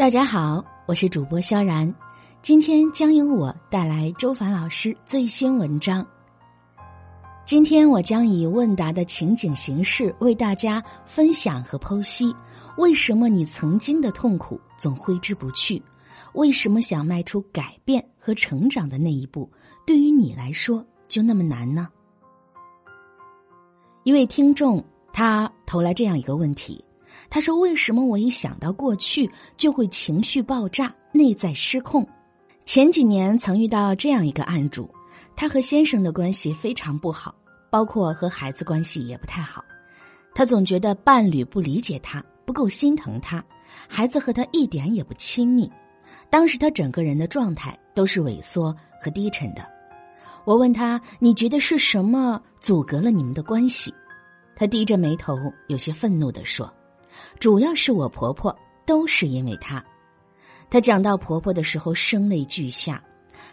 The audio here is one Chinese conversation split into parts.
大家好，我是主播萧然，今天将由我带来周凡老师最新文章。今天我将以问答的情景形式为大家分享和剖析，为什么你曾经的痛苦总挥之不去？为什么想迈出改变和成长的那一步，对于你来说就那么难呢？一位听众他投来这样一个问题。他说：“为什么我一想到过去就会情绪爆炸、内在失控？前几年曾遇到这样一个案主，他和先生的关系非常不好，包括和孩子关系也不太好。他总觉得伴侣不理解他，不够心疼他，孩子和他一点也不亲密。当时他整个人的状态都是萎缩和低沉的。我问他：你觉得是什么阻隔了你们的关系？他低着眉头，有些愤怒的说。”主要是我婆婆，都是因为她。她讲到婆婆的时候，声泪俱下，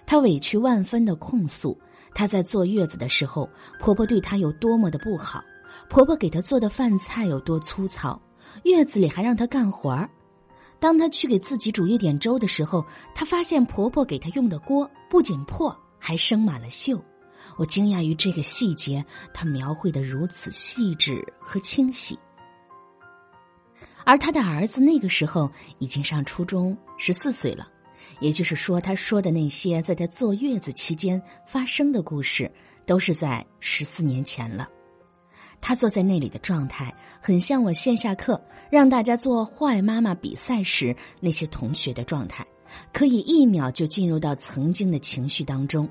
她委屈万分的控诉，她在坐月子的时候，婆婆对她有多么的不好，婆婆给她做的饭菜有多粗糙，月子里还让她干活儿。当她去给自己煮一点粥的时候，她发现婆婆给她用的锅不仅破，还生满了锈。我惊讶于这个细节，她描绘的如此细致和清晰。而他的儿子那个时候已经上初中，十四岁了，也就是说，他说的那些在他坐月子期间发生的故事，都是在十四年前了。他坐在那里的状态，很像我线下课让大家做坏妈妈比赛时那些同学的状态，可以一秒就进入到曾经的情绪当中。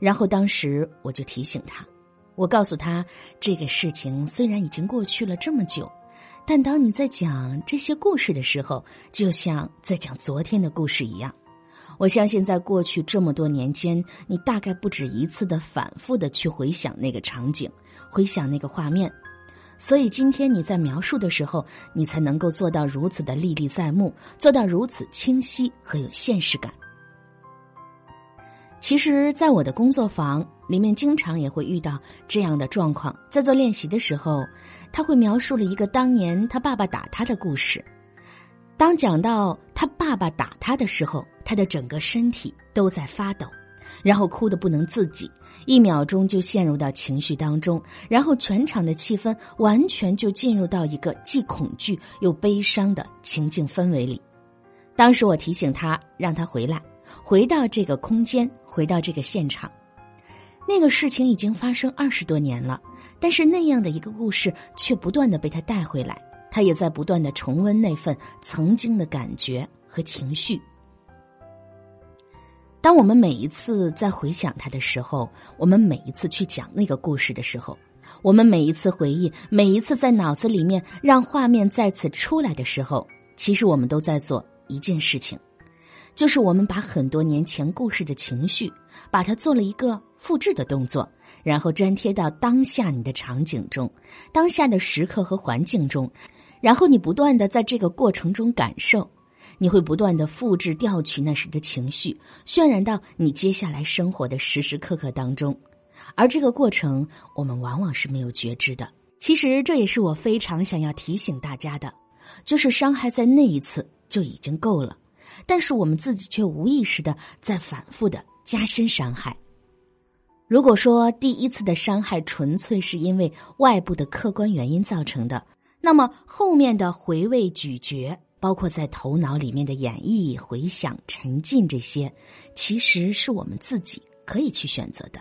然后当时我就提醒他，我告诉他，这个事情虽然已经过去了这么久。但当你在讲这些故事的时候，就像在讲昨天的故事一样。我相信，在过去这么多年间，你大概不止一次的反复的去回想那个场景，回想那个画面。所以今天你在描述的时候，你才能够做到如此的历历在目，做到如此清晰和有现实感。其实，在我的工作坊里面，经常也会遇到这样的状况。在做练习的时候，他会描述了一个当年他爸爸打他的故事。当讲到他爸爸打他的时候，他的整个身体都在发抖，然后哭得不能自己，一秒钟就陷入到情绪当中，然后全场的气氛完全就进入到一个既恐惧又悲伤的情境氛围里。当时我提醒他，让他回来。回到这个空间，回到这个现场，那个事情已经发生二十多年了，但是那样的一个故事却不断的被他带回来，他也在不断的重温那份曾经的感觉和情绪。当我们每一次在回想他的时候，我们每一次去讲那个故事的时候，我们每一次回忆，每一次在脑子里面让画面再次出来的时候，其实我们都在做一件事情。就是我们把很多年前故事的情绪，把它做了一个复制的动作，然后粘贴到当下你的场景中、当下的时刻和环境中，然后你不断的在这个过程中感受，你会不断的复制调取那时的情绪，渲染到你接下来生活的时时刻刻当中，而这个过程我们往往是没有觉知的。其实这也是我非常想要提醒大家的，就是伤害在那一次就已经够了。但是我们自己却无意识的在反复的加深伤害。如果说第一次的伤害纯粹是因为外部的客观原因造成的，那么后面的回味咀嚼，包括在头脑里面的演绎、回想、沉浸这些，其实是我们自己可以去选择的。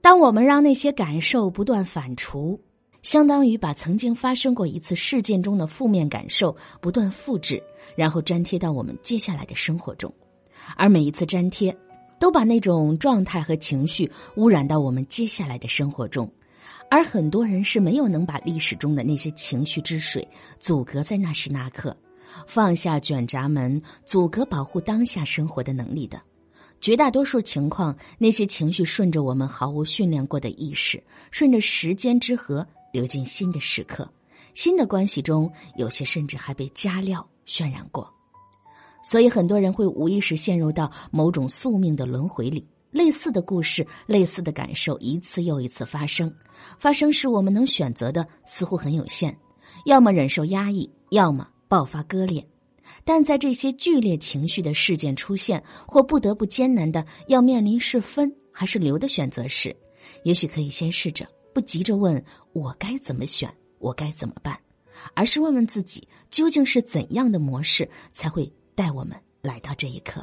当我们让那些感受不断反刍。相当于把曾经发生过一次事件中的负面感受不断复制，然后粘贴到我们接下来的生活中，而每一次粘贴，都把那种状态和情绪污染到我们接下来的生活中，而很多人是没有能把历史中的那些情绪之水阻隔在那时那刻，放下卷闸门，阻隔保护当下生活的能力的。绝大多数情况，那些情绪顺着我们毫无训练过的意识，顺着时间之河。流进新的时刻，新的关系中，有些甚至还被加料渲染过，所以很多人会无意识陷入到某种宿命的轮回里。类似的故事，类似的感受，一次又一次发生。发生时，我们能选择的似乎很有限：要么忍受压抑，要么爆发割裂。但在这些剧烈情绪的事件出现，或不得不艰难的要面临是分还是留的选择时，也许可以先试着不急着问我该怎么选，我该怎么办，而是问问自己，究竟是怎样的模式才会带我们来到这一刻。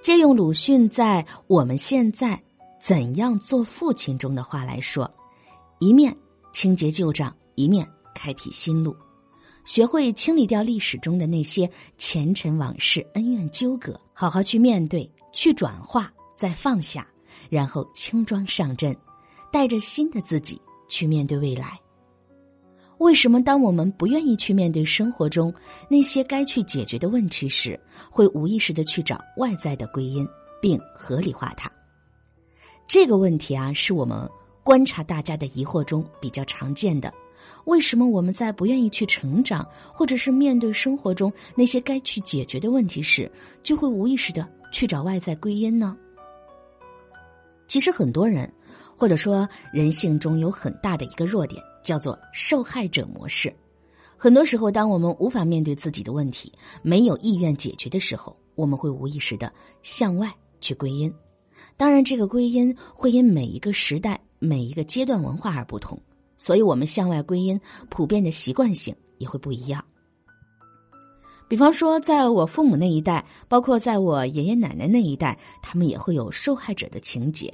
借用鲁迅在《我们现在怎样做父亲》中的话来说：“一面清洁旧账，一面开辟新路。”学会清理掉历史中的那些前尘往事、恩怨纠葛，好好去面对、去转化、再放下，然后轻装上阵，带着新的自己去面对未来。为什么当我们不愿意去面对生活中那些该去解决的问题时，会无意识的去找外在的归因，并合理化它？这个问题啊，是我们观察大家的疑惑中比较常见的。为什么我们在不愿意去成长，或者是面对生活中那些该去解决的问题时，就会无意识的去找外在归因呢？其实很多人，或者说人性中有很大的一个弱点，叫做受害者模式。很多时候，当我们无法面对自己的问题，没有意愿解决的时候，我们会无意识的向外去归因。当然，这个归因会因每一个时代、每一个阶段文化而不同。所以，我们向外归因普遍的习惯性也会不一样。比方说，在我父母那一代，包括在我爷爷奶奶那一代，他们也会有受害者的情节。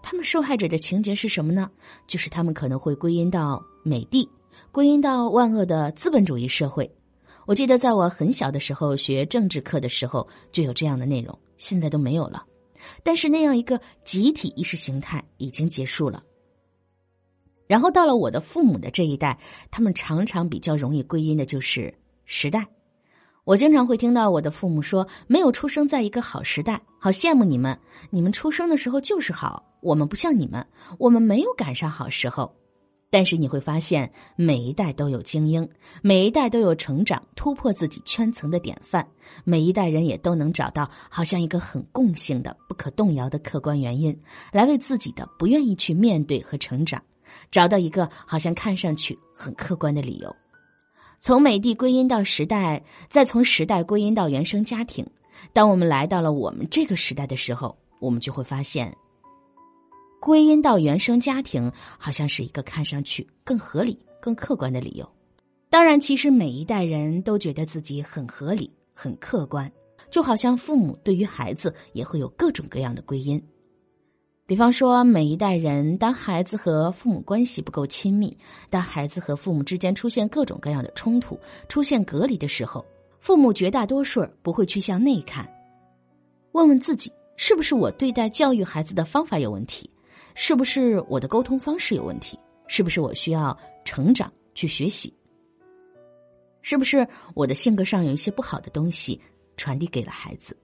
他们受害者的情节是什么呢？就是他们可能会归因到美帝，归因到万恶的资本主义社会。我记得在我很小的时候学政治课的时候就有这样的内容，现在都没有了。但是那样一个集体意识形态已经结束了。然后到了我的父母的这一代，他们常常比较容易归因的就是时代。我经常会听到我的父母说：“没有出生在一个好时代，好羡慕你们。你们出生的时候就是好，我们不像你们，我们没有赶上好时候。”但是你会发现，每一代都有精英，每一代都有成长、突破自己圈层的典范，每一代人也都能找到好像一个很共性的、不可动摇的客观原因，来为自己的不愿意去面对和成长。找到一个好像看上去很客观的理由，从美帝归因到时代，再从时代归因到原生家庭。当我们来到了我们这个时代的时候，我们就会发现，归因到原生家庭好像是一个看上去更合理、更客观的理由。当然，其实每一代人都觉得自己很合理、很客观，就好像父母对于孩子也会有各种各样的归因。比方说，每一代人，当孩子和父母关系不够亲密，当孩子和父母之间出现各种各样的冲突、出现隔离的时候，父母绝大多数不会去向内看，问问自己是不是我对待教育孩子的方法有问题，是不是我的沟通方式有问题，是不是我需要成长去学习，是不是我的性格上有一些不好的东西传递给了孩子。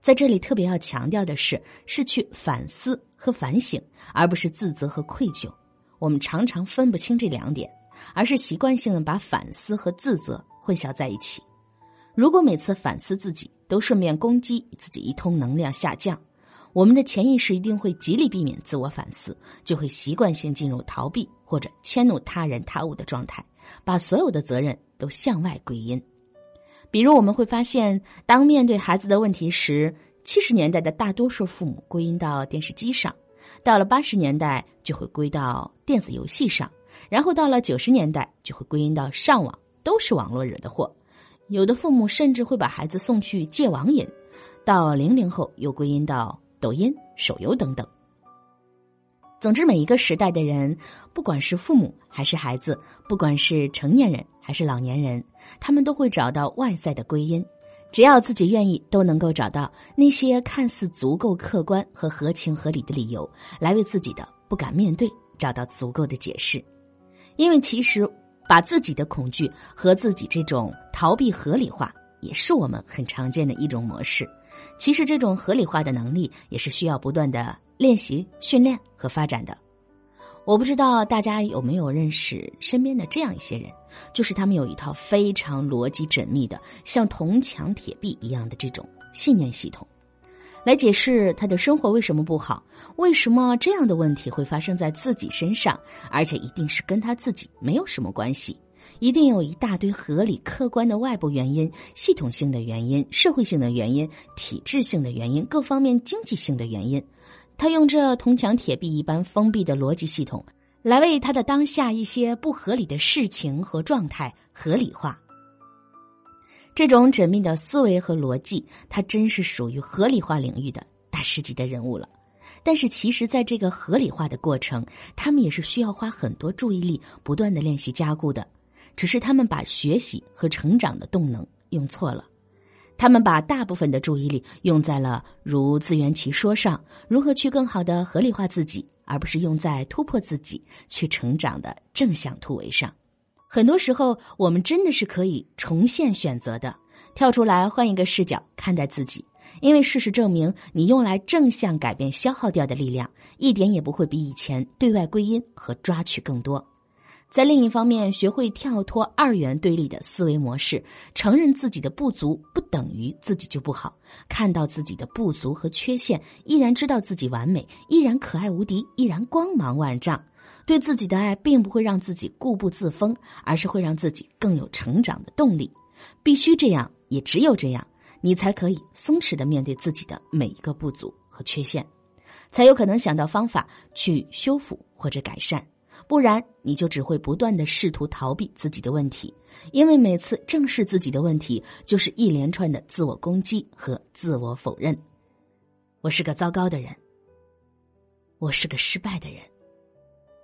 在这里特别要强调的是，是去反思和反省，而不是自责和愧疚。我们常常分不清这两点，而是习惯性的把反思和自责混淆在一起。如果每次反思自己都顺便攻击自己一通，能量下降，我们的潜意识一定会极力避免自我反思，就会习惯性进入逃避或者迁怒他人他物的状态，把所有的责任都向外归因。比如我们会发现，当面对孩子的问题时，七十年代的大多数父母归因到电视机上，到了八十年代就会归到电子游戏上，然后到了九十年代就会归因到上网，都是网络惹的祸。有的父母甚至会把孩子送去戒网瘾，到零零后又归因到抖音、手游等等。总之，每一个时代的人，不管是父母还是孩子，不管是成年人还是老年人，他们都会找到外在的归因。只要自己愿意，都能够找到那些看似足够客观和合情合理的理由，来为自己的不敢面对找到足够的解释。因为其实，把自己的恐惧和自己这种逃避合理化，也是我们很常见的一种模式。其实，这种合理化的能力，也是需要不断的。练习、训练和发展的，我不知道大家有没有认识身边的这样一些人，就是他们有一套非常逻辑缜密的，像铜墙铁壁一样的这种信念系统，来解释他的生活为什么不好，为什么这样的问题会发生在自己身上，而且一定是跟他自己没有什么关系，一定有一大堆合理客观的外部原因、系统性的原因、社会性的原因、体制性的原因、各方面经济性的原因。他用这铜墙铁壁一般封闭的逻辑系统，来为他的当下一些不合理的事情和状态合理化。这种缜密的思维和逻辑，他真是属于合理化领域的大师级的人物了。但是，其实，在这个合理化的过程，他们也是需要花很多注意力，不断的练习加固的。只是他们把学习和成长的动能用错了，他们把大部分的注意力用在了如自圆其说上，如何去更好的合理化自己，而不是用在突破自己、去成长的正向突围上。很多时候，我们真的是可以重现选择的，跳出来换一个视角看待自己。因为事实证明，你用来正向改变消耗掉的力量，一点也不会比以前对外归因和抓取更多。在另一方面，学会跳脱二元对立的思维模式，承认自己的不足不等于自己就不好，看到自己的不足和缺陷，依然知道自己完美，依然可爱无敌，依然光芒万丈。对自己的爱，并不会让自己固步自封，而是会让自己更有成长的动力。必须这样，也只有这样。你才可以松弛的面对自己的每一个不足和缺陷，才有可能想到方法去修复或者改善，不然你就只会不断的试图逃避自己的问题，因为每次正视自己的问题，就是一连串的自我攻击和自我否认。我是个糟糕的人，我是个失败的人，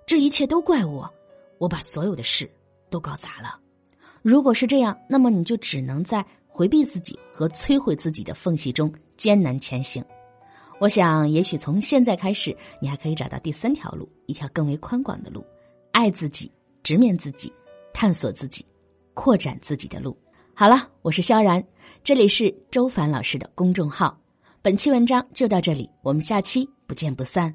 这一切都怪我，我把所有的事都搞砸了。如果是这样，那么你就只能在。回避自己和摧毁自己的缝隙中艰难前行，我想，也许从现在开始，你还可以找到第三条路，一条更为宽广的路，爱自己，直面自己，探索自己，扩展自己的路。好了，我是萧然，这里是周凡老师的公众号，本期文章就到这里，我们下期不见不散。